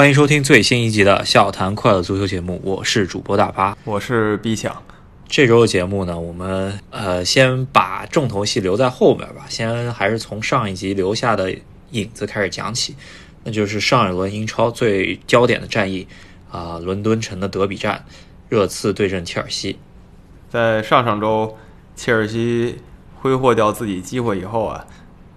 欢迎收听最新一集的《笑谈快乐足球》节目，我是主播大巴，我是 B 强。这周的节目呢，我们呃先把重头戏留在后面吧，先还是从上一集留下的影子开始讲起，那就是上一轮英超最焦点的战役啊，伦敦城的德比战，热刺对阵切尔西。在上上周，切尔西挥霍掉自己机会以后啊，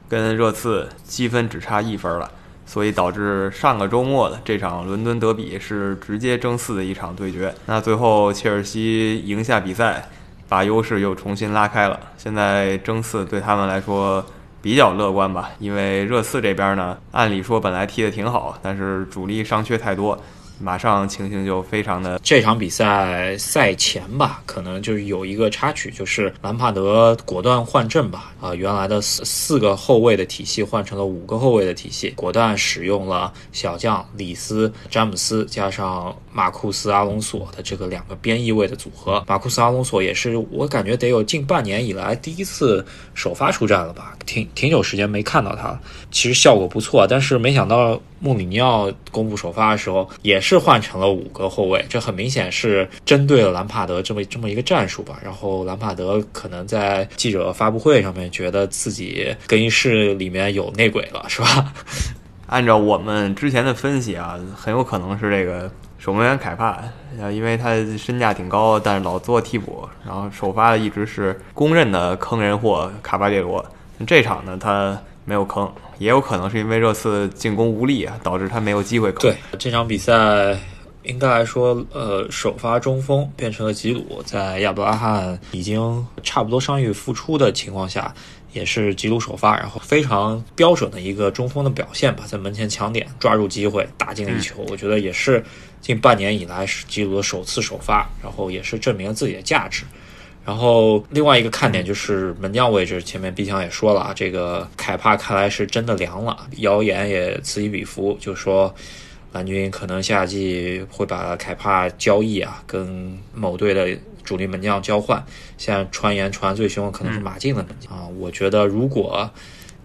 跟热刺积分只差一分了。所以导致上个周末的这场伦敦德比是直接争四的一场对决。那最后切尔西赢下比赛，把优势又重新拉开了。现在争四对他们来说比较乐观吧，因为热刺这边呢，按理说本来踢得挺好，但是主力伤缺太多。马上情形就非常的，这场比赛赛前吧，可能就是有一个插曲，就是兰帕德果断换阵吧，啊，原来的四四个后卫的体系换成了五个后卫的体系，果断使用了小将里斯、詹姆斯加上马库斯、阿隆索的这个两个边翼位的组合。马库斯、阿隆索也是我感觉得有近半年以来第一次首发出战了吧，挺挺久时间没看到他了，其实效果不错，但是没想到。穆里尼奥公布首发的时候，也是换成了五个后卫，这很明显是针对了兰帕德这么这么一个战术吧。然后兰帕德可能在记者发布会上面觉得自己更衣室里面有内鬼了，是吧？按照我们之前的分析啊，很有可能是这个守门员凯帕，因为他身价挺高，但是老做替补，然后首发的一直是公认的坑人货卡巴列罗。这场呢，他。没有坑，也有可能是因为热刺进攻无力啊，导致他没有机会坑。对这场比赛，应该来说，呃，首发中锋变成了吉鲁，在亚布拉罕已经差不多伤愈复出的情况下，也是吉鲁首发，然后非常标准的一个中锋的表现吧，在门前抢点，抓住机会打进了一球。我觉得也是近半年以来是吉鲁的首次首发，然后也是证明了自己的价值。然后另外一个看点就是门将位置，前面毕强也说了啊，这个凯帕看来是真的凉了，谣言也此起彼伏，就说蓝军可能夏季会把凯帕交易啊，跟某队的主力门将交换。现在传言传最凶的可能是马竞的门将啊，我觉得如果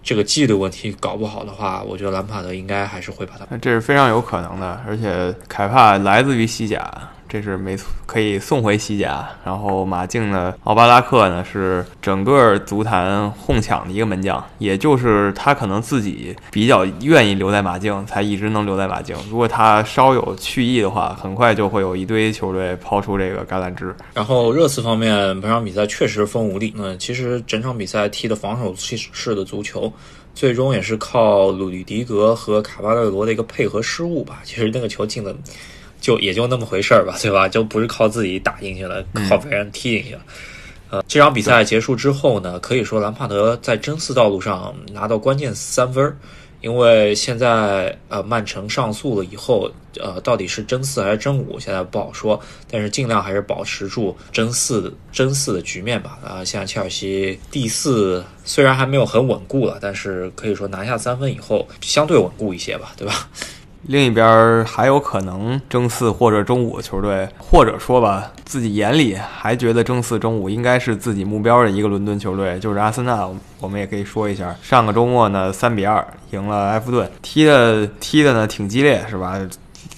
这个纪律问题搞不好的话，我觉得兰帕德应该还是会把他。这是非常有可能的，而且凯帕来自于西甲。这是没错，可以送回西甲。然后马竞的奥巴拉克呢，是整个足坛哄抢的一个门将，也就是他可能自己比较愿意留在马竞，才一直能留在马竞。如果他稍有去意的话，很快就会有一堆球队抛出这个橄榄枝。然后热刺方面，本场比赛确实风无力。那其实整场比赛踢的防守式的足球，最终也是靠鲁迪迪格和卡巴勒罗的一个配合失误吧。其实那个球进了。就也就那么回事儿吧，对吧？就不是靠自己打进去了，靠别人踢进去了。呃，这场比赛结束之后呢，可以说兰帕德在争四道路上拿到关键三分儿，因为现在呃曼城上诉了以后，呃到底是争四还是争五，现在不好说。但是尽量还是保持住争四争四的局面吧。啊，现在切尔西第四虽然还没有很稳固了，但是可以说拿下三分以后相对稳固一些吧，对吧？另一边还有可能争四或者争五的球队，或者说吧，自己眼里还觉得争四争五应该是自己目标的一个伦敦球队，就是阿森纳。我们也可以说一下，上个周末呢，三比二赢了埃弗顿，踢的踢的呢挺激烈，是吧？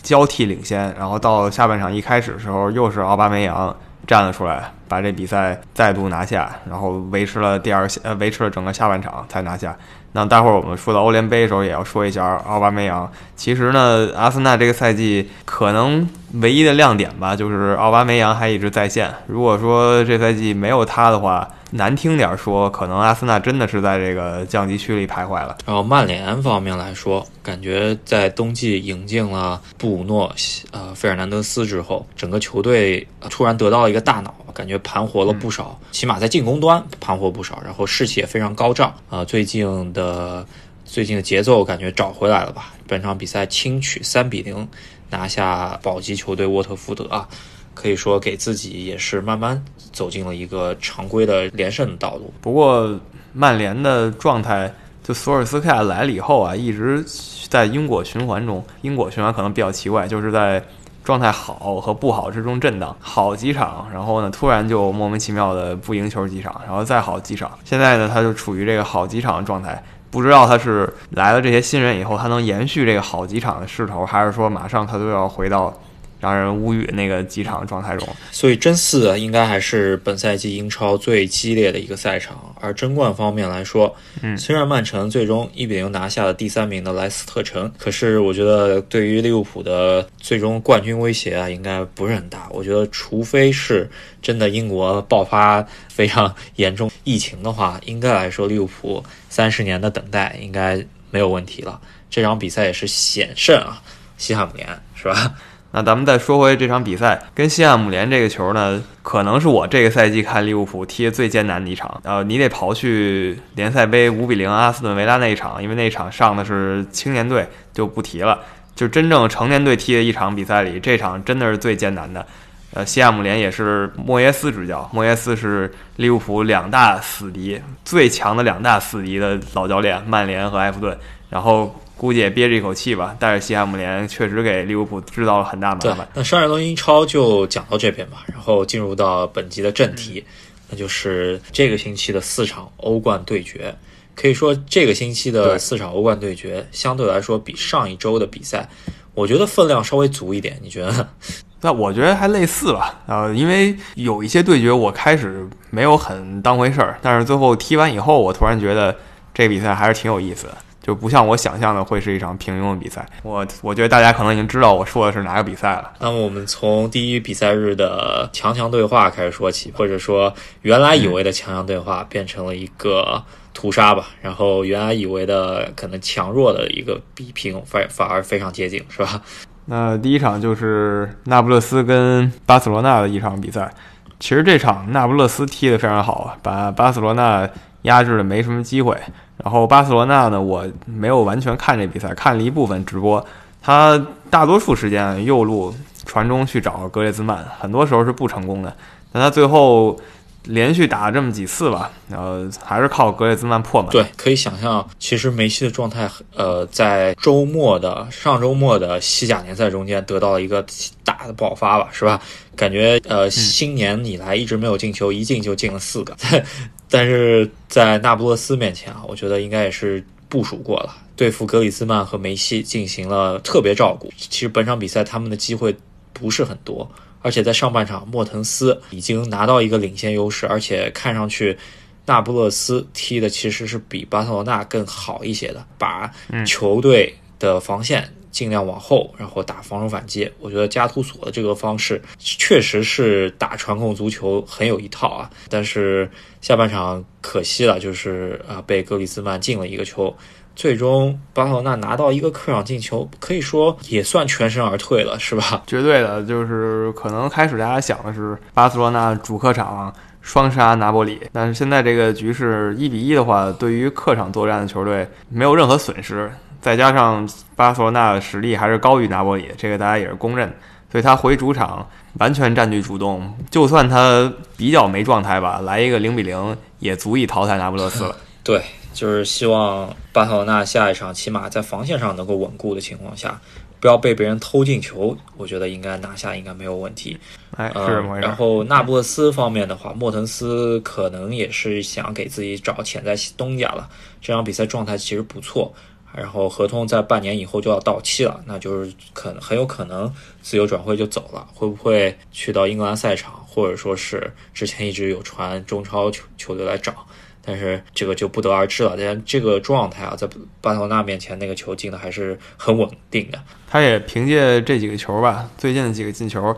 交替领先，然后到下半场一开始的时候，又是奥巴梅扬站了出来，把这比赛再度拿下，然后维持了第二呃维持了整个下半场才拿下。那待会儿我们说到欧联杯的时候，也要说一下奥巴梅扬。其实呢，阿森纳这个赛季可能唯一的亮点吧，就是奥巴梅扬还一直在线。如果说这赛季没有他的话，难听点说，可能阿森纳真的是在这个降级区里徘徊了。然后曼联方面来说，感觉在冬季引进了布鲁诺、呃费尔南德斯之后，整个球队突然得到了一个大脑，感觉盘活了不少，起码在进攻端盘活不少，然后士气也非常高涨啊。最近的最近的节奏感觉找回来了吧？本场比赛轻取三比零拿下保级球队沃特福德啊。可以说给自己也是慢慢走进了一个常规的连胜的道路。不过曼联的状态，就索尔斯克亚来了以后啊，一直在因果循环中。因果循环可能比较奇怪，就是在状态好和不好之中震荡，好几场，然后呢突然就莫名其妙的不赢球几场，然后再好几场。现在呢他就处于这个好几场的状态，不知道他是来了这些新人以后，他能延续这个好几场的势头，还是说马上他都要回到。让人无语那个几场状态中，所以真四应该还是本赛季英超最激烈的一个赛场。而争冠方面来说，嗯，虽然曼城最终一比零拿下了第三名的莱斯特城，可是我觉得对于利物浦的最终冠军威胁啊，应该不是很大。我觉得，除非是真的英国爆发非常严重疫情的话，应该来说利物浦三十年的等待应该没有问题了。这场比赛也是险胜啊，西汉姆联是吧？那咱们再说回这场比赛，跟西汉姆联这个球呢，可能是我这个赛季看利物浦踢的最艰难的一场。呃，你得刨去联赛杯五比零阿斯顿维拉那一场，因为那场上的是青年队，就不提了。就真正成年队踢的一场比赛里，这场真的是最艰难的。呃，西汉姆联也是莫耶斯执教，莫耶斯是利物浦两大死敌，最强的两大死敌的老教练，曼联和埃弗顿。然后。估计也憋着一口气吧，但是西汉姆联确实给利物浦制造了很大麻烦。那上一轮英超就讲到这边吧，然后进入到本集的正题，那就是这个星期的四场欧冠对决。可以说，这个星期的四场欧冠对决相对来说比上一周的比赛，我觉得分量稍微足一点。你觉得？那我觉得还类似吧。呃，因为有一些对决我开始没有很当回事儿，但是最后踢完以后，我突然觉得这比赛还是挺有意思的。就不像我想象的会是一场平庸的比赛。我我觉得大家可能已经知道我说的是哪个比赛了。那么我们从第一比赛日的强强对话开始说起，或者说原来以为的强强对话变成了一个屠杀吧。然后原来以为的可能强弱的一个比拼反反而非常接近，是吧？那第一场就是那不勒斯跟巴塞罗那的一场比赛。其实这场那不勒斯踢得非常好啊，把巴塞罗那压制的没什么机会。然后巴塞罗那呢，我没有完全看这比赛，看了一部分直播。他大多数时间右路传中去找格列兹曼，很多时候是不成功的。但他最后连续打了这么几次吧，然后还是靠格列兹曼破门。对，可以想象，其实梅西的状态，呃，在周末的上周末的西甲联赛中间得到了一个大的爆发吧，是吧？感觉呃，新年以来一直没有进球，一进就进了四个。但是在那不勒斯面前啊，我觉得应该也是部署过了，对付格里兹曼和梅西进行了特别照顾。其实本场比赛他们的机会不是很多，而且在上半场莫腾斯已经拿到一个领先优势，而且看上去那不勒斯踢的其实是比巴塞罗那更好一些的，把球队的防线。尽量往后，然后打防守反击。我觉得加图索的这个方式确实是打传控足球很有一套啊。但是下半场可惜了，就是啊被格里兹曼进了一个球，最终巴塞罗那拿到一个客场进球，可以说也算全身而退了，是吧？绝对的，就是可能开始大家想的是巴塞罗那主客场双杀拿波里，但是现在这个局势一比一的话，对于客场作战的球队没有任何损失。再加上巴塞罗那的实力还是高于拿波里，这个大家也是公认，所以他回主场完全占据主动，就算他比较没状态吧，来一个零比零也足以淘汰那不勒斯了。对，就是希望巴塞罗那下一场起码在防线上能够稳固的情况下，不要被别人偷进球，我觉得应该拿下应该没有问题。哎，是这么回事。然后那不勒斯方面的话，莫腾斯可能也是想给自己找潜在东家了，这场比赛状态其实不错。然后合同在半年以后就要到期了，那就是可能很有可能自由转会就走了，会不会去到英格兰赛场，或者说是之前一直有传中超球球队来找，但是这个就不得而知了。但这个状态啊，在巴塞罗那面前那个球进的还是很稳定的。他也凭借这几个球吧，最近的几个进球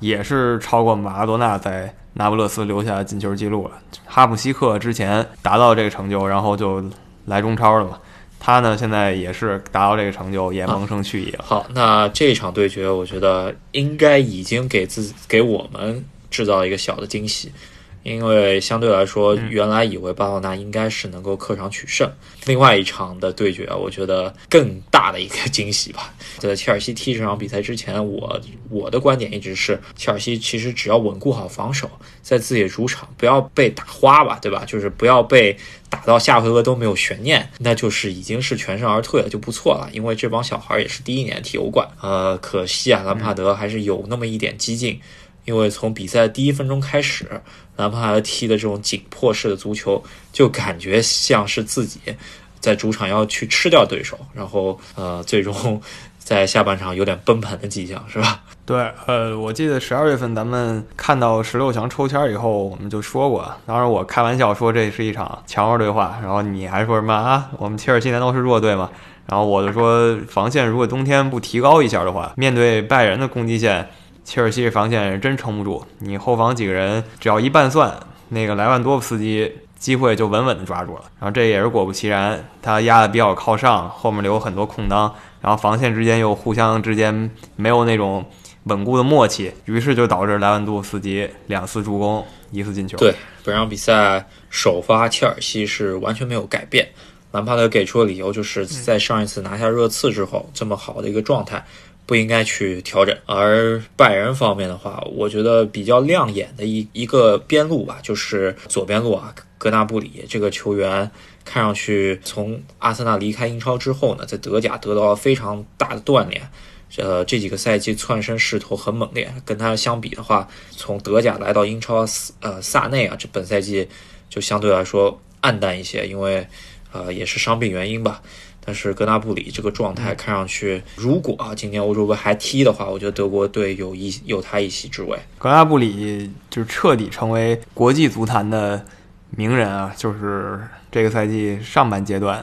也是超过马拉多纳在那不勒斯留下的进球记录了。哈姆西克之前达到这个成就，然后就来中超了嘛。他呢，现在也是达到这个成就，也萌生去意了。好，那这场对决，我觉得应该已经给自给我们制造一个小的惊喜。因为相对来说，原来以为巴塞罗那应该是能够客场取胜。另外一场的对决，我觉得更大的一个 惊喜吧。在切尔西踢这场比赛之前，我我的观点一直是，切尔西其实只要稳固好防守，在自己的主场不要被打花吧，对吧？就是不要被打到下回合都没有悬念，那就是已经是全身而退了，就不错了。因为这帮小孩也是第一年踢欧冠，呃，可惜啊，兰帕德还是有那么一点激进。因为从比赛第一分钟开始，兰帕德踢的这种紧迫式的足球，就感觉像是自己在主场要去吃掉对手，然后呃，最终 在下半场有点崩盘的迹象，是吧？对，呃，我记得十二月份咱们看到十六强抽签以后，我们就说过，当时我开玩笑说这是一场强弱对话，然后你还说什么啊？我们切尔西难道是弱队吗？然后我就说防线如果冬天不提高一下的话，面对拜仁的攻击线，切尔西这防线真撑不住。你后防几个人只要一拌算，那个莱万多夫斯基。机会就稳稳的抓住了，然后这也是果不其然，他压的比较靠上，后面留很多空当，然后防线之间又互相之间没有那种稳固的默契，于是就导致莱万多夫斯基两次助攻，一次进球。对，本场比赛首发切尔西是完全没有改变，兰帕德给出的理由就是在上一次拿下热刺之后，这么好的一个状态不应该去调整。而拜仁方面的话，我觉得比较亮眼的一一个边路吧，就是左边路啊。格纳布里这个球员看上去从阿森纳离开英超之后呢，在德甲得到了非常大的锻炼。呃，这几个赛季窜升势头很猛烈。跟他相比的话，从德甲来到英超，呃，萨内啊，这本赛季就相对来说暗淡一些，因为呃也是伤病原因吧。但是格纳布里这个状态看上去，如果啊今天欧洲杯还踢的话，我觉得德国队有一有他一席之位。格纳布里就是彻底成为国际足坛的。名人啊，就是这个赛季上半阶段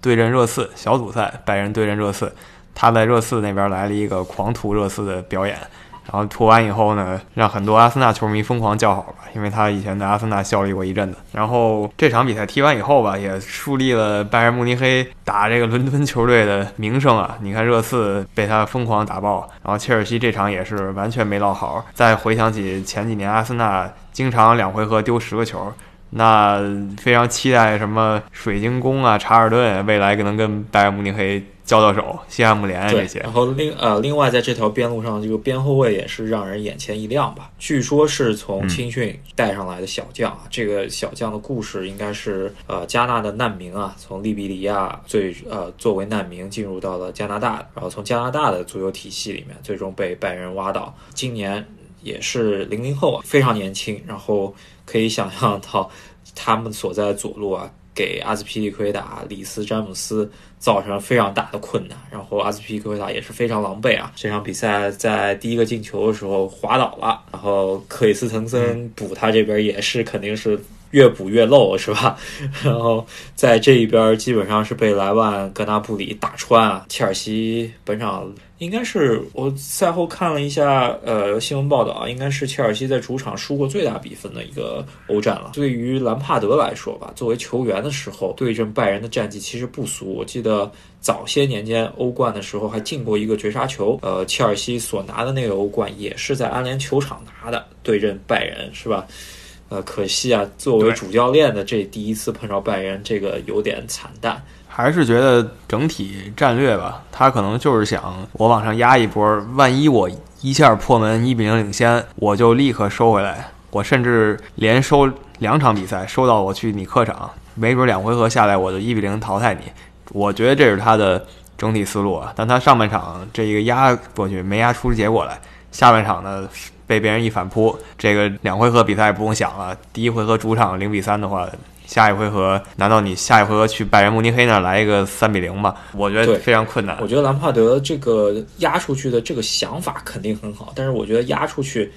对阵热刺小组赛，拜仁对阵热刺，他在热刺那边来了一个狂徒热刺的表演，然后屠完以后呢，让很多阿森纳球迷疯狂叫好吧，因为他以前在阿森纳效力过一阵子。然后这场比赛踢完以后吧，也树立了拜仁慕尼黑打这个伦敦球队的名声啊。你看热刺被他疯狂打爆，然后切尔西这场也是完全没落好。再回想起前几年阿森纳经常两回合丢十个球。那非常期待什么水晶宫啊、查尔顿未来可能跟拜仁慕尼黑交到手，西汉姆联这些。然后另呃，另外在这条边路上，这个边后卫也是让人眼前一亮吧。据说是从青训带上来的小将啊，这个小将的故事应该是呃加纳的难民啊，从利比里亚最呃作为难民进入到了加拿大，然后从加拿大的足球体系里面最终被拜仁挖到，今年也是零零后啊，非常年轻，然后。可以想象到，他们所在的左路啊，给阿兹皮利奎达、里斯詹姆斯造成了非常大的困难。然后阿兹皮利奎达也是非常狼狈啊，这场比赛在第一个进球的时候滑倒了，然后克里斯滕森补他这边也是肯定是。越补越漏是吧？然后在这一边基本上是被莱万、格纳布里打穿啊。切尔西本场应该是我赛后看了一下，呃，新闻报道啊，应该是切尔西在主场输过最大比分的一个欧战了。对于兰帕德来说吧，作为球员的时候对阵拜仁的战绩其实不俗。我记得早些年间欧冠的时候还进过一个绝杀球。呃，切尔西所拿的那个欧冠也是在安联球场拿的，对阵拜仁是吧？呃，可惜啊，作为主教练的这第一次碰着拜仁，这个有点惨淡。还是觉得整体战略吧，他可能就是想我往上压一波，万一我一下破门一比零领先，我就立刻收回来。我甚至连收两场比赛，收到我去你客场，没准两回合下来我就一比零淘汰你。我觉得这是他的整体思路啊。但他上半场这一个压过去没压出结果来，下半场呢？被别人一反扑，这个两回合比赛不用想了。第一回合主场零比三的话，下一回合难道你下一回合去拜仁慕尼黑那来一个三比零吗？我觉得非常困难。我觉得兰帕德这个压出去的这个想法肯定很好，但是我觉得压出去，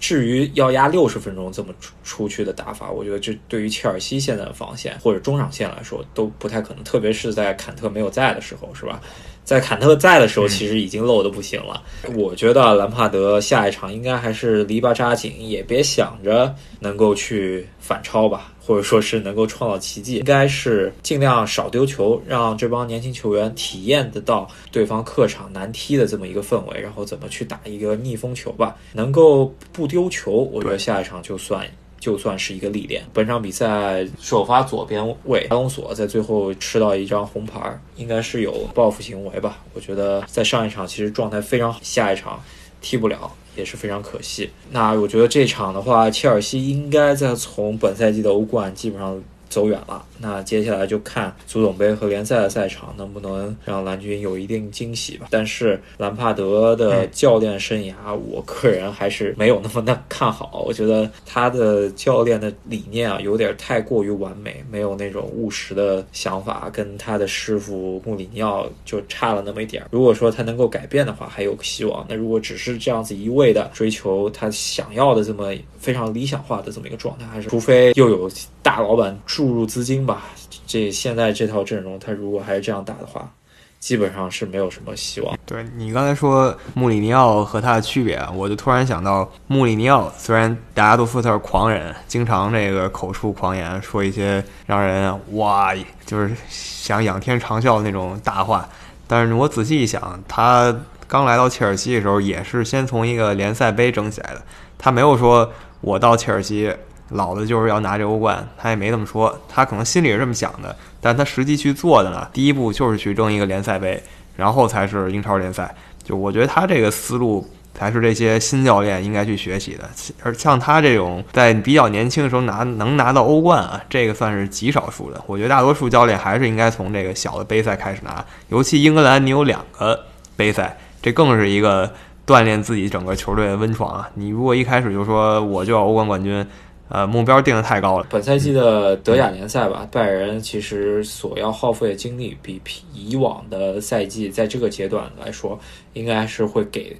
至于要压六十分钟这么出出去的打法，我觉得这对于切尔西现在的防线或者中场线来说都不太可能，特别是在坎特没有在的时候，是吧？在坎特在的时候，其实已经漏的不行了。我觉得兰帕德下一场应该还是篱笆扎紧，也别想着能够去反超吧，或者说是能够创造奇迹，应该是尽量少丢球，让这帮年轻球员体验得到对方客场难踢的这么一个氛围，然后怎么去打一个逆风球吧。能够不丢球，我觉得下一场就算。就算是一个历练。本场比赛首发左边卫阿隆索在最后吃到一张红牌，应该是有报复行为吧？我觉得在上一场其实状态非常好，下一场踢不了也是非常可惜。那我觉得这场的话，切尔西应该在从本赛季的欧冠基本上走远了。那接下来就看足总杯和联赛的赛场能不能让蓝军有一定惊喜吧。但是兰帕德的教练生涯，我个人还是没有那么的看好。我觉得他的教练的理念啊，有点太过于完美，没有那种务实的想法，跟他的师傅穆里尼奥就差了那么一点。如果说他能够改变的话，还有希望。那如果只是这样子一味的追求他想要的这么非常理想化的这么一个状态，还是除非又有大老板注入资金吧。这现在这套阵容，他如果还是这样打的话，基本上是没有什么希望。对你刚才说穆里尼奥和他的区别，我就突然想到，穆里尼奥虽然大家都说他是狂人，经常这个口出狂言，说一些让人哇，就是想仰天长啸的那种大话，但是我仔细一想，他刚来到切尔西的时候，也是先从一个联赛杯争起来的，他没有说我到切尔西。老子就是要拿这欧冠，他也没这么说，他可能心里是这么想的，但他实际去做的呢，第一步就是去争一个联赛杯，然后才是英超联赛。就我觉得他这个思路才是这些新教练应该去学习的。而像他这种在比较年轻的时候拿能拿到欧冠啊，这个算是极少数的。我觉得大多数教练还是应该从这个小的杯赛开始拿，尤其英格兰你有两个杯赛，这更是一个锻炼自己整个球队的温床啊。你如果一开始就说我就要欧冠冠军。呃，目标定的太高了。本赛季的德甲联赛吧，拜仁其实所要耗费的精力比以往的赛季，在这个阶段来说，应该是会给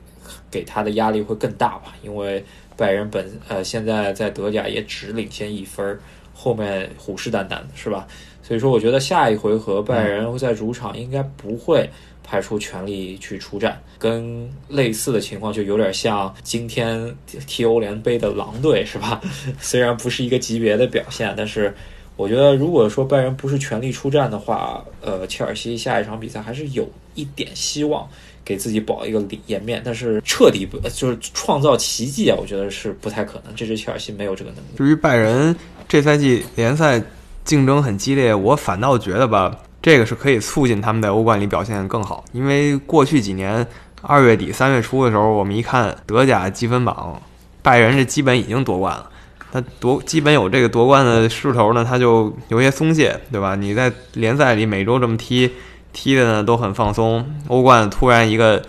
给他的压力会更大吧。因为拜仁本呃现在在德甲也只领先一分，后面虎视眈眈的是吧？所以说，我觉得下一回合拜仁会在主场应该不会。派出全力去出战，跟类似的情况就有点像今天踢欧联杯的狼队，是吧？虽然不是一个级别的表现，但是我觉得如果说拜仁不是全力出战的话，呃，切尔西下一场比赛还是有一点希望给自己保一个颜面，但是彻底不就是创造奇迹啊？我觉得是不太可能。这支切尔西没有这个能力。至于拜仁这赛季联赛竞争很激烈，我反倒觉得吧。这个是可以促进他们在欧冠里表现更好，因为过去几年二月底三月初的时候，我们一看德甲积分榜，拜仁这基本已经夺冠了，他夺基本有这个夺冠的势头呢，他就有些松懈，对吧？你在联赛里每周这么踢，踢的呢都很放松，欧冠突然一个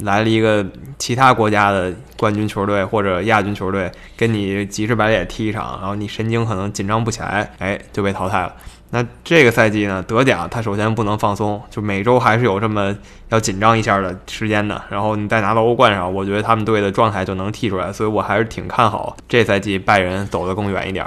来了一个其他国家的冠军球队或者亚军球队跟你急赤白脸踢一场，然后你神经可能紧张不起来，哎，就被淘汰了。那这个赛季呢，德甲他首先不能放松，就每周还是有这么要紧张一下的时间的。然后你再拿到欧冠上，我觉得他们队的状态就能踢出来，所以我还是挺看好这赛季拜仁走得更远一点。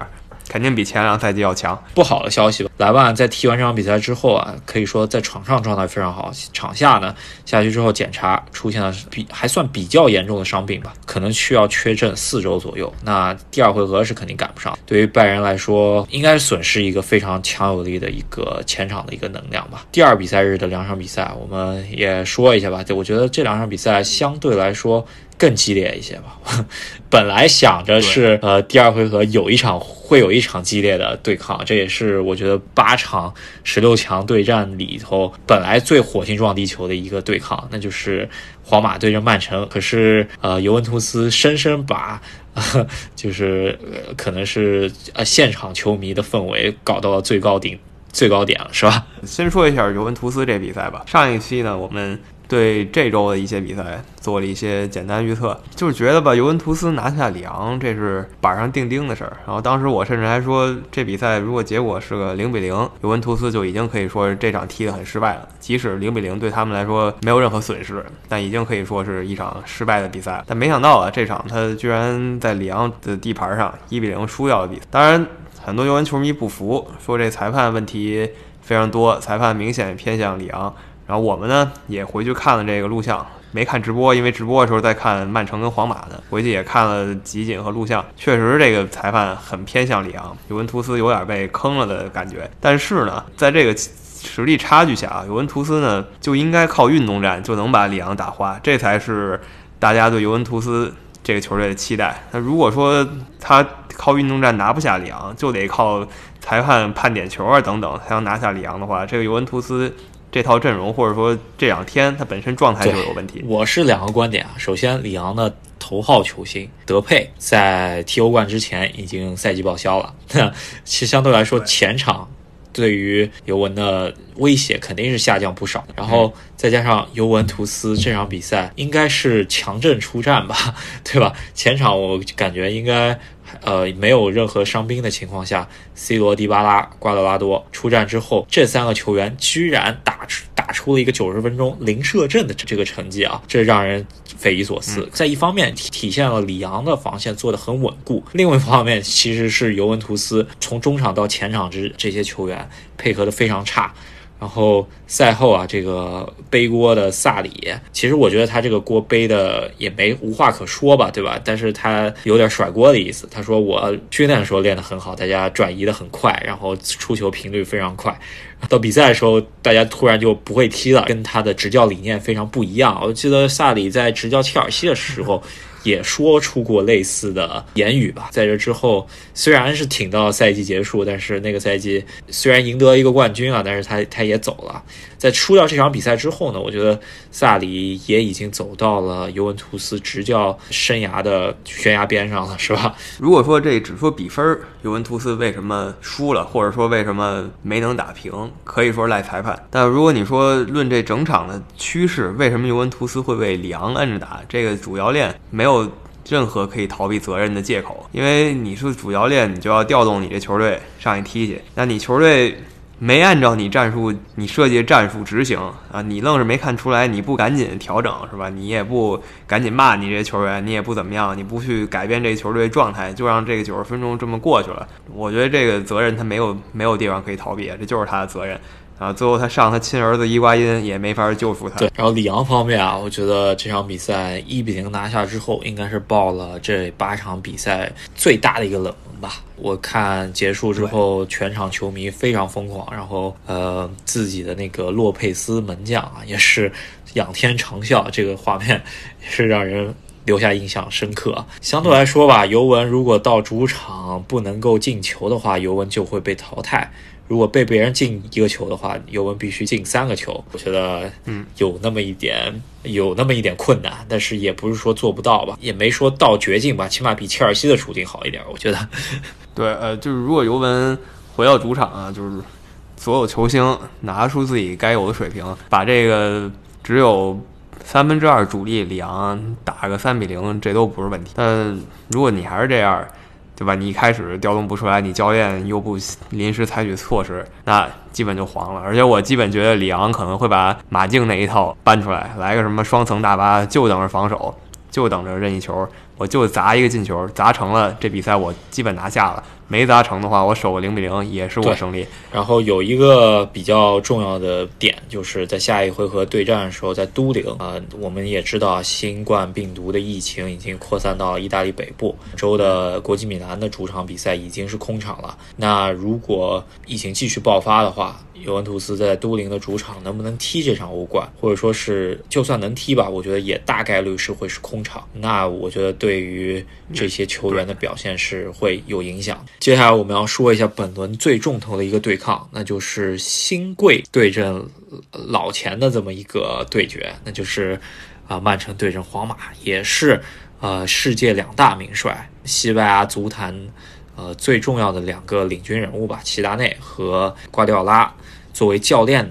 肯定比前两赛季要强。不好的消息吧，莱万在踢完这场比赛之后啊，可以说在场上状态非常好，场下呢下去之后检查出现了比还算比较严重的伤病吧，可能需要缺阵四周左右。那第二回合是肯定赶不上。对于拜仁来说，应该损失一个非常强有力的一个前场的一个能量吧。第二比赛日的两场比赛，我们也说一下吧。我觉得这两场比赛相对来说。更激烈一些吧。本来想着是呃，第二回合有一场会有一场激烈的对抗，这也是我觉得八场十六强对战里头本来最火星撞地球的一个对抗，那就是皇马对阵曼城。可是呃，尤文图斯深深把 就是呃可能是呃现场球迷的氛围搞到了最高顶最高点了，是吧？先说一下尤文图斯这比赛吧。上一期呢，我们。对这周的一些比赛做了一些简单预测，就是觉得吧，尤文图斯拿下里昂，这是板上钉钉的事儿。然后当时我甚至还说，这比赛如果结果是个零比零，尤文图斯就已经可以说这场踢得很失败了。即使零比零对他们来说没有任何损失，但已经可以说是一场失败的比赛。但没想到啊，这场他居然在里昂的地盘上一比零输掉了比赛。当然，很多尤文球迷不服，说这裁判问题非常多，裁判明显偏向里昂。然后我们呢也回去看了这个录像，没看直播，因为直播的时候在看曼城跟皇马的，回去也看了集锦和录像，确实这个裁判很偏向里昂，尤文图斯有点被坑了的感觉。但是呢，在这个实力差距下啊，尤文图斯呢就应该靠运动战就能把里昂打花，这才是大家对尤文图斯这个球队的期待。那如果说他靠运动战拿不下里昂，就得靠裁判判点球啊等等才能拿下里昂的话，这个尤文图斯。这套阵容或者说这两天他本身状态就有问题。我是两个观点啊，首先里昂的。头号球星德佩在踢欧冠之前已经赛季报销了。其实相对来说，前场对于尤文的威胁肯定是下降不少。然后再加上尤文图斯这场比赛应该是强阵出战吧，对吧？前场我感觉应该。呃，没有任何伤兵的情况下，C 罗、迪巴拉、瓜德拉多出战之后，这三个球员居然打出打出了一个九十分钟零射正的这个成绩啊，这让人匪夷所思。在一方面体体现了里昂的防线做得很稳固，另外一方面其实是尤文图斯从中场到前场之这些球员配合的非常差。然后赛后啊，这个背锅的萨里，其实我觉得他这个锅背的也没无话可说吧，对吧？但是他有点甩锅的意思。他说我训练的时候练得很好，大家转移的很快，然后出球频率非常快。到比赛的时候，大家突然就不会踢了，跟他的执教理念非常不一样。我记得萨里在执教切尔西的时候。也说出过类似的言语吧。在这之后，虽然是挺到赛季结束，但是那个赛季虽然赢得一个冠军啊，但是他他也走了。在输掉这场比赛之后呢，我觉得萨里也已经走到了尤文图斯执教生涯的悬崖边上了，是吧？如果说这只说比分，尤文图斯为什么输了，或者说为什么没能打平，可以说赖裁判。但如果你说论这整场的趋势，为什么尤文图斯会被里昂摁着打？这个主教练没有有任何可以逃避责任的借口，因为你是主教练，你就要调动你这球队上去踢去。那你球队。没按照你战术，你设计战术执行啊！你愣是没看出来，你不赶紧调整是吧？你也不赶紧骂你这些球员，你也不怎么样，你不去改变这球队状态，就让这个九十分钟这么过去了。我觉得这个责任他没有没有地方可以逃避，这就是他的责任啊！最后他上他亲儿子伊瓜因也没法救赎他。对，然后里昂方面啊，我觉得这场比赛一比零拿下之后，应该是爆了这八场比赛最大的一个冷门。吧，我看结束之后，全场球迷非常疯狂，然后呃，自己的那个洛佩斯门将啊，也是仰天长啸，这个画面也是让人留下印象深刻。相对来说吧，尤文如果到主场不能够进球的话，尤文就会被淘汰。如果被别人进一个球的话，尤文必须进三个球。我觉得，嗯，有那么一点，有那么一点困难，但是也不是说做不到吧，也没说到绝境吧，起码比切尔西的处境好一点。我觉得，对，呃，就是如果尤文回到主场啊，就是所有球星拿出自己该有的水平，把这个只有三分之二主力里昂打个三比零，这都不是问题。但如果你还是这样。对吧？你一开始调动不出来，你教练又不临时采取措施，那基本就黄了。而且我基本觉得里昂可能会把马竞那一套搬出来，来个什么双层大巴，就等着防守，就等着任意球。我就砸一个进球，砸成了，这比赛我基本拿下了。没砸成的话，我守个零比零也是我胜利。然后有一个比较重要的点，就是在下一回合对战的时候，在都灵啊，我们也知道新冠病毒的疫情已经扩散到意大利北部。周的国际米兰的主场比赛已经是空场了。那如果疫情继续爆发的话，尤文图斯在都灵的主场能不能踢这场欧冠，或者说是就算能踢吧，我觉得也大概率是会是空场。那我觉得对于这些球员的表现是会有影响。接下来我们要说一下本轮最重头的一个对抗，那就是新贵对阵老钱的这么一个对决，那就是啊曼城对阵皇马，也是呃世界两大名帅，西班牙足坛呃最重要的两个领军人物吧，齐达内和瓜迪奥拉。作为教练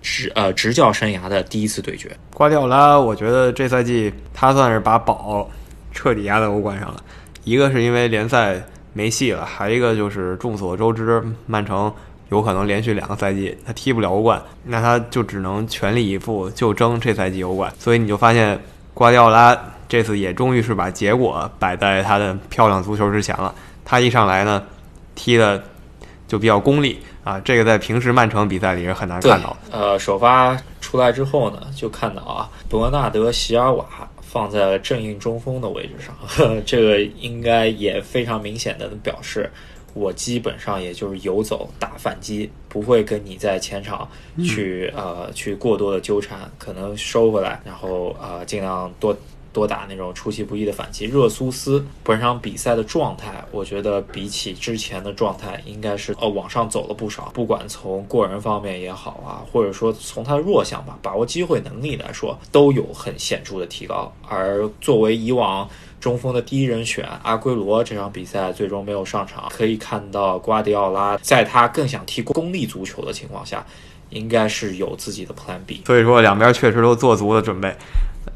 执呃执教生涯的第一次对决，瓜迪奥拉，我觉得这赛季他算是把宝彻底压在欧冠上了。一个是因为联赛没戏了，还一个就是众所周知，曼城有可能连续两个赛季他踢不了欧冠，那他就只能全力以赴就争这赛季欧冠。所以你就发现瓜迪奥拉这次也终于是把结果摆在他的漂亮足球之前了。他一上来呢，踢的就比较功利。啊，这个在平时曼城比赛里是很难看到的。呃，首发出来之后呢，就看到啊，伯纳德·席尔瓦放在了正印中锋的位置上，呵 这个应该也非常明显的表示，我基本上也就是游走打反击，不会跟你在前场去呃去过多的纠缠，可能收回来，然后呃尽量多多打那种出其不意的反击。热苏斯本场比赛的状态，我觉得比起之前的状态，应该是呃往上走了不少。不管从过人方面也好啊，或者说从他的弱项吧，把握机会能力来说，都有很显著的提高。而作为以往中锋的第一人选，阿圭罗这场比赛最终没有上场，可以看到瓜迪奥拉在他更想踢功利足球的情况下。应该是有自己的 Plan B，所以说两边确实都做足了准备。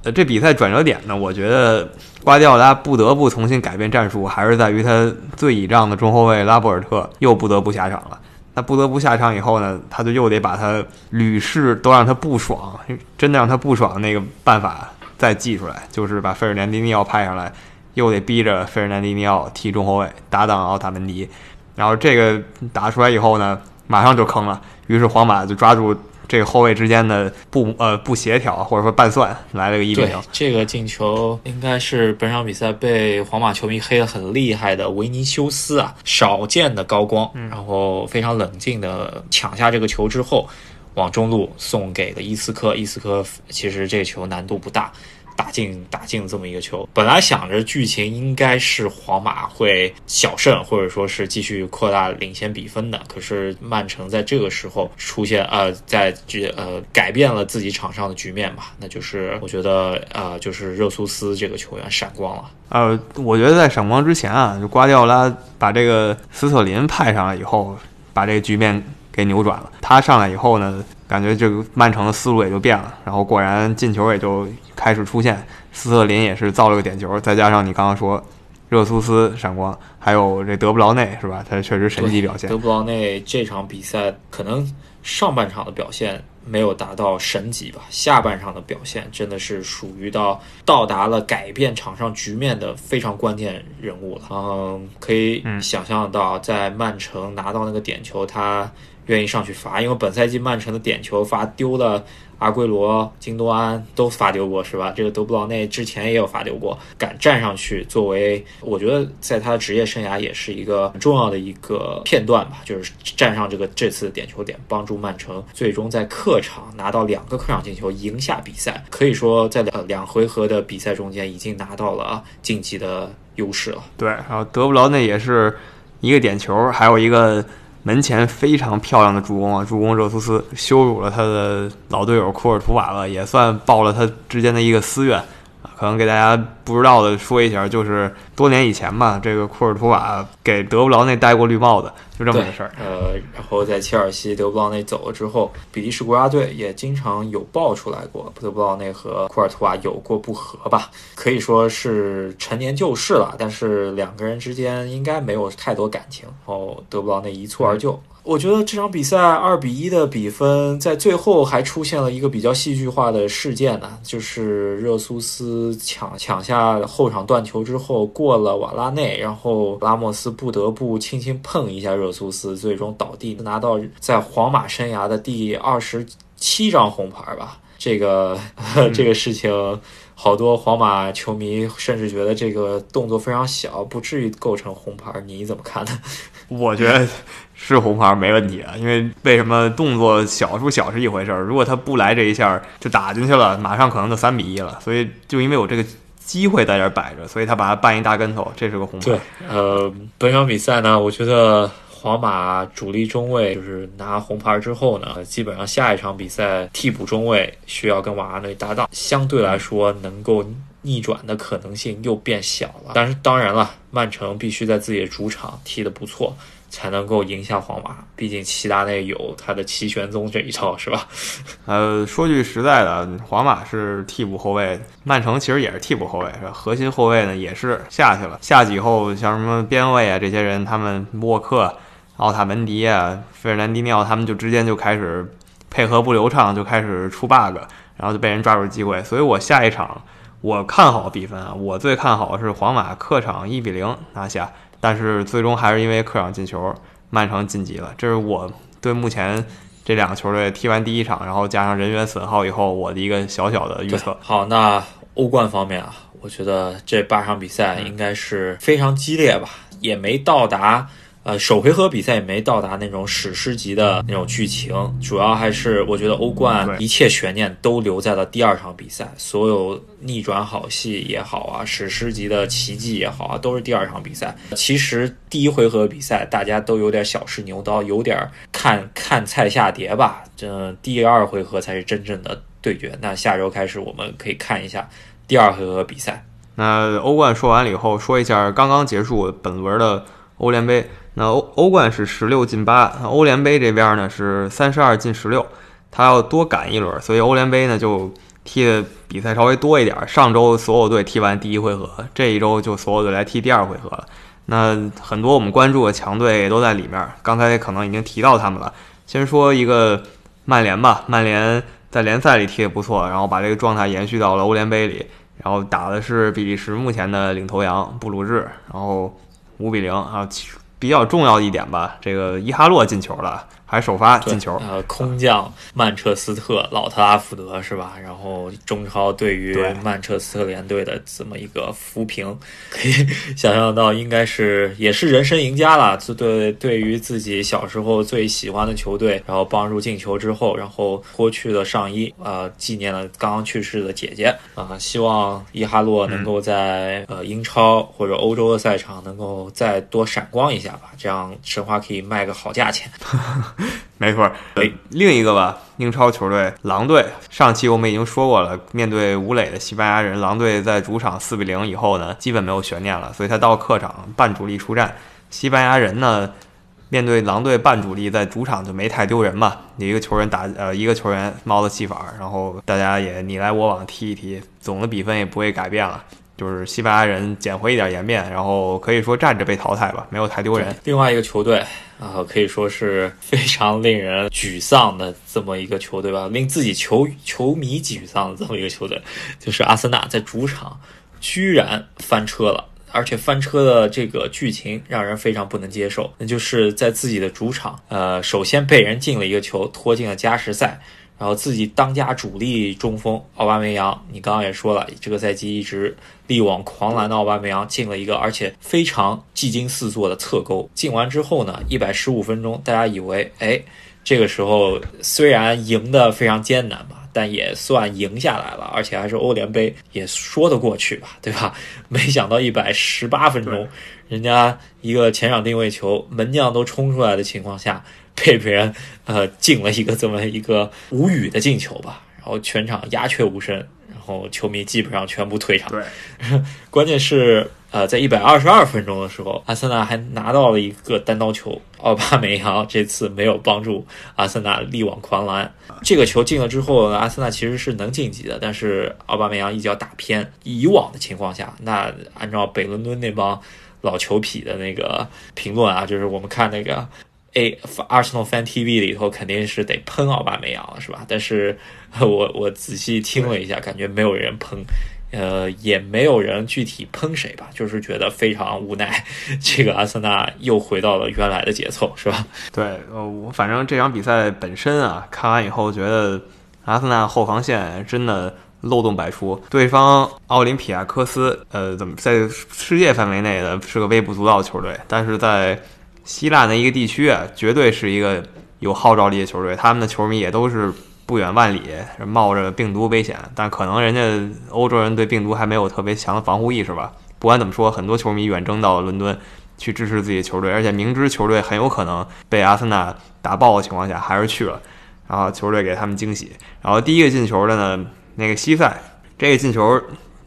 呃，这比赛转折点呢，我觉得瓜迪奥拉不得不重新改变战术，还是在于他最倚仗的中后卫拉波尔特又不得不下场了。那不得不下场以后呢，他就又得把他屡试都让他不爽，真的让他不爽那个办法再记出来，就是把费尔南迪尼奥派上来，又得逼着费尔南迪尼奥踢中后卫搭档奥塔门迪。然后这个打出来以后呢，马上就坑了。于是皇马就抓住这个后卫之间的不呃不协调或者说拌蒜，来了个一比零。这个进球应该是本场比赛被皇马球迷黑得很厉害的维尼修斯啊，少见的高光，然后非常冷静的抢下这个球之后，往中路送给了伊斯科。伊斯科其实这个球难度不大。打进打进这么一个球，本来想着剧情应该是皇马会小胜，或者说是继续扩大领先比分的。可是曼城在这个时候出现，呃，在这呃改变了自己场上的局面吧。那就是我觉得，呃，就是热苏斯这个球员闪光了。呃，我觉得在闪光之前啊，就瓜迪奥拉把这个斯特林派上来以后，把这个局面给扭转了。他上来以后呢？感觉这个曼城的思路也就变了，然后果然进球也就开始出现，斯特林也是造了个点球，再加上你刚刚说热苏斯闪光，还有这德布劳内是吧？他确实神级表现。德布劳内这场比赛可能上半场的表现没有达到神级吧，下半场的表现真的是属于到到达了改变场上局面的非常关键人物了。嗯，可以想象到在曼城拿到那个点球，他。愿意上去罚，因为本赛季曼城的点球罚丢了，阿圭罗、金多安都罚丢过，是吧？这个德布劳内之前也有罚丢过，敢站上去，作为我觉得在他的职业生涯也是一个很重要的一个片段吧，就是站上这个这次点球点，帮助曼城最终在客场拿到两个客场进球，赢下比赛。可以说在两两回合的比赛中间已经拿到了晋级的优势了。对，然后德布劳内也是一个点球，还有一个。门前非常漂亮的助攻啊！助攻热苏斯羞辱了他的老队友库尔图瓦了，也算报了他之间的一个私怨。可能给大家不知道的说一下，就是多年以前吧，这个库尔图瓦给德布劳内戴过绿帽子，就这么个事儿。呃，然后在切尔西德布劳内走了之后，比利时国家队也经常有爆出来过，德布劳内和库尔图瓦有过不和吧，可以说是陈年旧事了。但是两个人之间应该没有太多感情，然后德布劳内一蹴而就。我觉得这场比赛二比一的比分，在最后还出现了一个比较戏剧化的事件呢，就是热苏斯抢抢下后场断球之后过了瓦拉内，然后拉莫斯不得不轻轻碰一下热苏斯，最终倒地，拿到在皇马生涯的第二十七张红牌吧。这个 这个事情，好多皇马球迷甚至觉得这个动作非常小，不至于构成红牌。你怎么看呢？我觉得。是红牌没问题啊，因为为什么动作小不小是一回事儿，如果他不来这一下就打进去了，马上可能就三比一了。所以就因为我这个机会在这摆着，所以他把他绊一大跟头，这是个红牌。对，呃，本场比赛呢，我觉得皇马主力中卫就是拿红牌之后呢，基本上下一场比赛替补中卫需要跟瓦拉内搭档，相对来说能够逆转的可能性又变小了。但是当然了，曼城必须在自己的主场踢得不错。才能够赢下皇马，毕竟齐达内有他的齐玄宗这一套，是吧？呃，说句实在的，皇马是替补后卫，曼城其实也是替补后卫，是吧核心后卫呢也是下去了。下去以后，像什么边卫啊这些人，他们沃克、奥塔门迪啊、费尔南迪尼奥，他们就之间就开始配合不流畅，就开始出 bug，然后就被人抓住机会。所以我下一场我看好比分啊，我最看好是皇马客场一比零拿下。但是最终还是因为客场进球，曼城晋级了。这是我对目前这两个球队踢完第一场，然后加上人员损耗以后，我的一个小小的预测。好，那欧冠方面啊，我觉得这八场比赛应该是非常激烈吧，也没到达呃，首回合比赛也没到达那种史诗级的那种剧情，主要还是我觉得欧冠一切悬念都留在了第二场比赛，所有逆转好戏也好啊，史诗级的奇迹也好啊，都是第二场比赛。其实第一回合比赛大家都有点小试牛刀，有点看看菜下碟吧。这第二回合才是真正的对决。那下周开始我们可以看一下第二回合比赛。那欧冠说完了以后，说一下刚刚结束本轮的欧联杯。那欧欧冠是十六进八，欧联杯这边呢是三十二进十六，他要多赶一轮，所以欧联杯呢就踢的比赛稍微多一点。上周所有队踢完第一回合，这一周就所有队来踢第二回合了。那很多我们关注的强队也都在里面，刚才可能已经提到他们了。先说一个曼联吧，曼联在联赛里踢得不错，然后把这个状态延续到了欧联杯里。然后打的是比利时目前的领头羊布鲁日，然后五比零啊。比较重要一点吧，这个伊哈洛进球了，还首发进球。呃，空降曼彻斯特老特拉福德是吧？然后中超对于曼彻斯特联队的这么一个扶贫，可以 想象到应该是也是人生赢家了。这对对于自己小时候最喜欢的球队，然后帮助进球之后，然后脱去了上衣，呃，纪念了刚刚去世的姐姐啊、希望伊哈洛能够在、呃英超或者欧洲的赛场能够再多闪光一下。吧，这样申花可以卖个好价钱。没错，对，另一个吧，英超球队狼队，上期我们已经说过了，面对吴磊的西班牙人，狼队在主场四比零以后呢，基本没有悬念了，所以他到客场半主力出战。西班牙人呢，面对狼队半主力，在主场就没太丢人嘛，一个球员打呃一个球员猫的戏法，然后大家也你来我往踢一踢，总的比分也不会改变了。就是西班牙人捡回一点颜面，然后可以说站着被淘汰吧，没有太丢人。另外一个球队啊、可以说是非常令人沮丧的这么一个球队吧，令自己球球迷沮丧的这么一个球队，就是阿森纳在主场居然翻车了，而且翻车的这个剧情让人非常不能接受。那就是在自己的主场，呃，首先被人进了一个球，拖进了加时赛。然后自己当家主力中锋奥巴梅扬，你刚刚也说了，这个赛季一直力挽狂澜的奥巴梅扬进了一个，而且非常技惊四座的侧勾。进完之后呢，一百十五分钟，大家以为，哎，这个时候虽然赢得非常艰难吧，但也算赢下来了，而且还是欧联杯，也说得过去吧，对吧？没想到一百十八分钟，人家一个前场定位球，门将都冲出来的情况下。被别人呃进了一个这么一个无语的进球吧，然后全场鸦雀无声，然后球迷基本上全部退场。对，关键是呃在一百二十二分钟的时候，阿森纳还拿到了一个单刀球，奥巴梅扬这次没有帮助阿森纳力挽狂澜。这个球进了之后呢，阿森纳其实是能晋级的，但是奥巴梅扬一脚打偏。以往的情况下，那按照北伦敦那帮老球痞的那个评论啊，就是我们看那个。A Arsenal Fan TV 里头肯定是得喷奥巴梅扬了，是吧？但是 我我仔细听了一下，感觉没有人喷，呃，也没有人具体喷谁吧，就是觉得非常无奈，这个阿森纳又回到了原来的节奏，是吧？对，呃，我反正这场比赛本身啊，看完以后觉得阿森纳后防线真的漏洞百出，对方奥林匹亚科斯，呃，怎么在世界范围内的是个微不足道的球队，但是在希腊的一个地区啊，绝对是一个有号召力的球队。他们的球迷也都是不远万里冒着病毒危险，但可能人家欧洲人对病毒还没有特别强的防护意识吧。不管怎么说，很多球迷远征到伦敦去支持自己的球队，而且明知球队很有可能被阿森纳打爆的情况下，还是去了。然后球队给他们惊喜。然后第一个进球的呢，那个西塞，这个进球，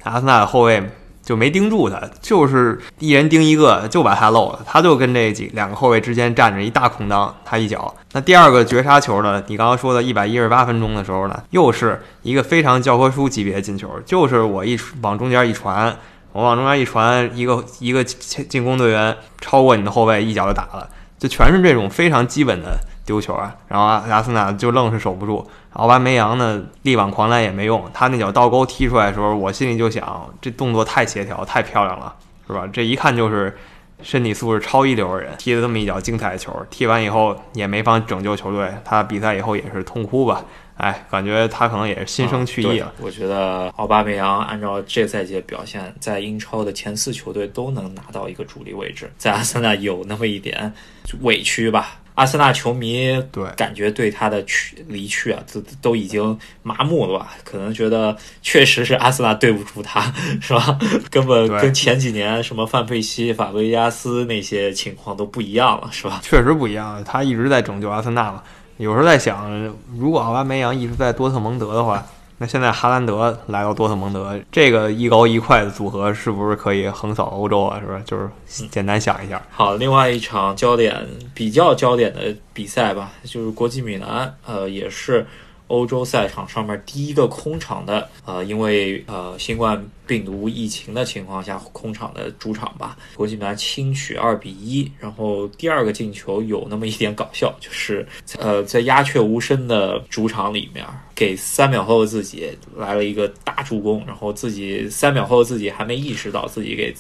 阿森纳的后卫。就没盯住他，就是一人盯一个，就把他漏了。他就跟这几两个后卫之间站着一大空当，他一脚。那第二个绝杀球呢？你刚刚说的一百一十八分钟的时候呢，又是一个非常教科书级别进球，就是我一往中间一传，我往中间一传，一个一个进攻队员超过你的后卫，一脚就打了，就全是这种非常基本的丢球啊。然后阿森纳就愣是守不住。奥巴梅扬呢，力挽狂澜也没用。他那脚倒钩踢出来的时候，我心里就想，这动作太协调，太漂亮了，是吧？这一看就是身体素质超一流的人踢的这么一脚精彩的球。踢完以后也没法拯救球队，他比赛以后也是痛哭吧。哎，感觉他可能也是心生去意了。我觉得奥巴梅扬按照这赛季的表现，在英超的前四球队都能拿到一个主力位置，在阿森纳有那么一点委屈吧。阿森纳球迷对感觉对他的去离去啊，都都已经麻木了吧？可能觉得确实是阿森纳对不住他，是吧？根本跟前几年什么范佩西、法布雷加斯那些情况都不一样了，是吧？确实不一样，他一直在拯救阿森纳嘛。有时候在想，如果奥巴梅扬一直在多特蒙德的话。那现在哈兰德来到多特蒙德，这个一高一快的组合是不是可以横扫欧洲啊？是不是？就是简单想一下。好，另外一场焦点比较焦点的比赛吧，就是国际米兰，呃，也是。欧洲赛场上面第一个空场的，呃，因为呃新冠病毒疫情的情况下，空场的主场吧，国际米兰轻取二比一。然后第二个进球有那么一点搞笑，就是呃在鸦雀无声的主场里面，给三秒后的自己来了一个大助攻，然后自己三秒后自己还没意识到自己给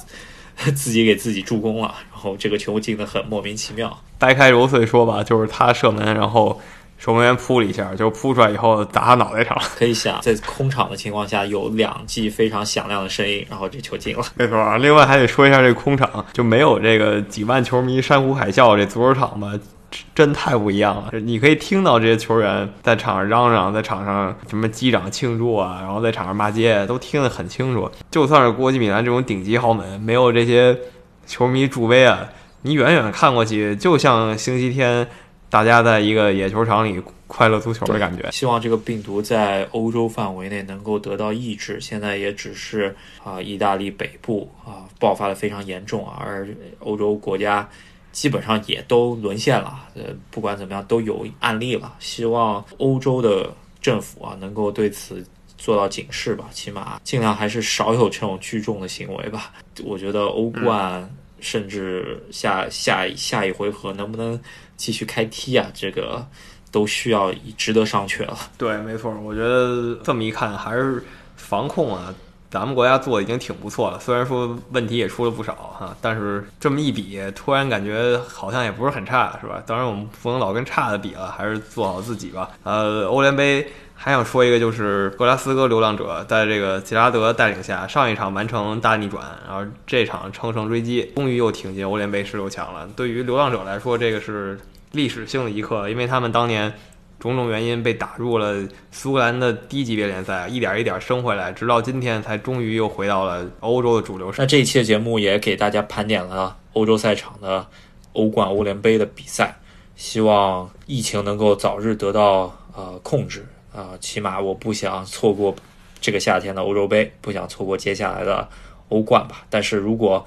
自己给自己助攻了，然后这个球进的很莫名其妙。掰开揉碎说吧，就是他射门，然后。守门员扑了一下，就扑出来以后砸他脑袋上了。可以想，在空场的情况下，有两记非常响亮的声音，然后这球进了。没错啊，另外还得说一下这空场，就没有这个几万球迷山呼海啸，这足球场吧，真太不一样了。你可以听到这些球员在场上嚷嚷，在场上什么击掌庆祝啊，然后在场上骂街，都听得很清楚。就算是国际米兰这种顶级豪门，没有这些球迷助威啊，你远远看过去，就像星期天。大家在一个野球场里快乐足球的感觉。希望这个病毒在欧洲范围内能够得到抑制。现在也只是啊，意大利北部啊爆发的非常严重，而欧洲国家基本上也都沦陷了。呃，不管怎么样都有案例了。希望欧洲的政府啊能够对此做到警示吧，起码尽量还是少有这种聚众的行为吧。我觉得欧冠甚至下下下一回合能不能？继续开踢啊，这个都需要值得商榷了。对，没错，我觉得这么一看，还是防控啊，咱们国家做的已经挺不错了。虽然说问题也出了不少哈，但是这么一比，突然感觉好像也不是很差，是吧？当然，我们不能老跟差的比了，还是做好自己吧。呃，欧联杯还想说一个，就是格拉斯哥流浪者在这个吉拉德带领下，上一场完成大逆转，然后这场乘胜追击，终于又挺进欧联杯十六强了。对于流浪者来说，这个是。历史性的一刻，因为他们当年种种原因被打入了苏格兰的低级别联赛，一点一点升回来，直到今天才终于又回到了欧洲的主流。那这一期的节目也给大家盘点了欧洲赛场的欧冠、欧联杯的比赛，希望疫情能够早日得到呃控制啊，起码我不想错过这个夏天的欧洲杯，不想错过接下来的欧冠吧。但是如果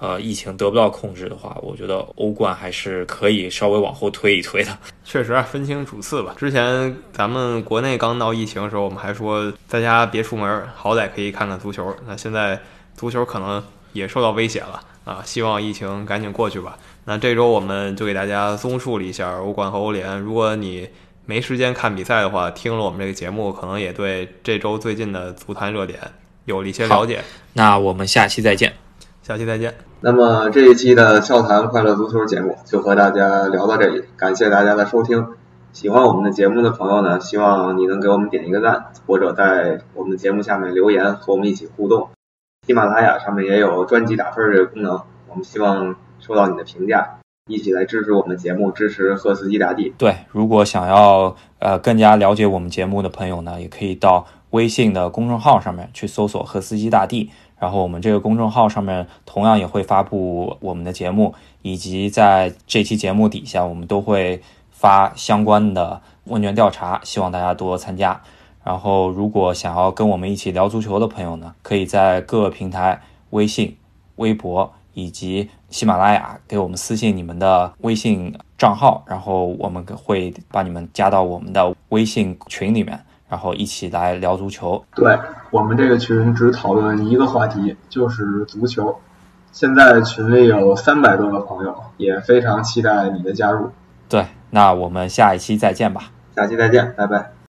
呃，疫情得不到控制的话，我觉得欧冠还是可以稍微往后推一推的。确实啊，分清主次吧。之前咱们国内刚闹疫情的时候，我们还说在家别出门，好歹可以看看足球。那现在足球可能也受到威胁了啊！希望疫情赶紧过去吧。那这周我们就给大家综述了一下欧冠和欧联。如果你没时间看比赛的话，听了我们这个节目，可能也对这周最近的足坛热点有了一些了解。那我们下期再见。下期再见。那么这一期的笑谈快乐足球节目就和大家聊到这里，感谢大家的收听。喜欢我们的节目的朋友呢，希望你能给我们点一个赞，或者在我们的节目下面留言和我们一起互动。喜马拉雅上面也有专辑打分这个功能，我们希望收到你的评价，一起来支持我们节目，支持赫斯基大帝。对，如果想要呃更加了解我们节目的朋友呢，也可以到微信的公众号上面去搜索赫斯基大帝。然后我们这个公众号上面同样也会发布我们的节目，以及在这期节目底下，我们都会发相关的问卷调查，希望大家多多参加。然后，如果想要跟我们一起聊足球的朋友呢，可以在各个平台、微信、微博以及喜马拉雅给我们私信你们的微信账号，然后我们会把你们加到我们的微信群里面。然后一起来聊足球。对我们这个群只讨论一个话题，就是足球。现在群里有三百多个朋友，也非常期待你的加入。对，那我们下一期再见吧。下期再见，拜拜。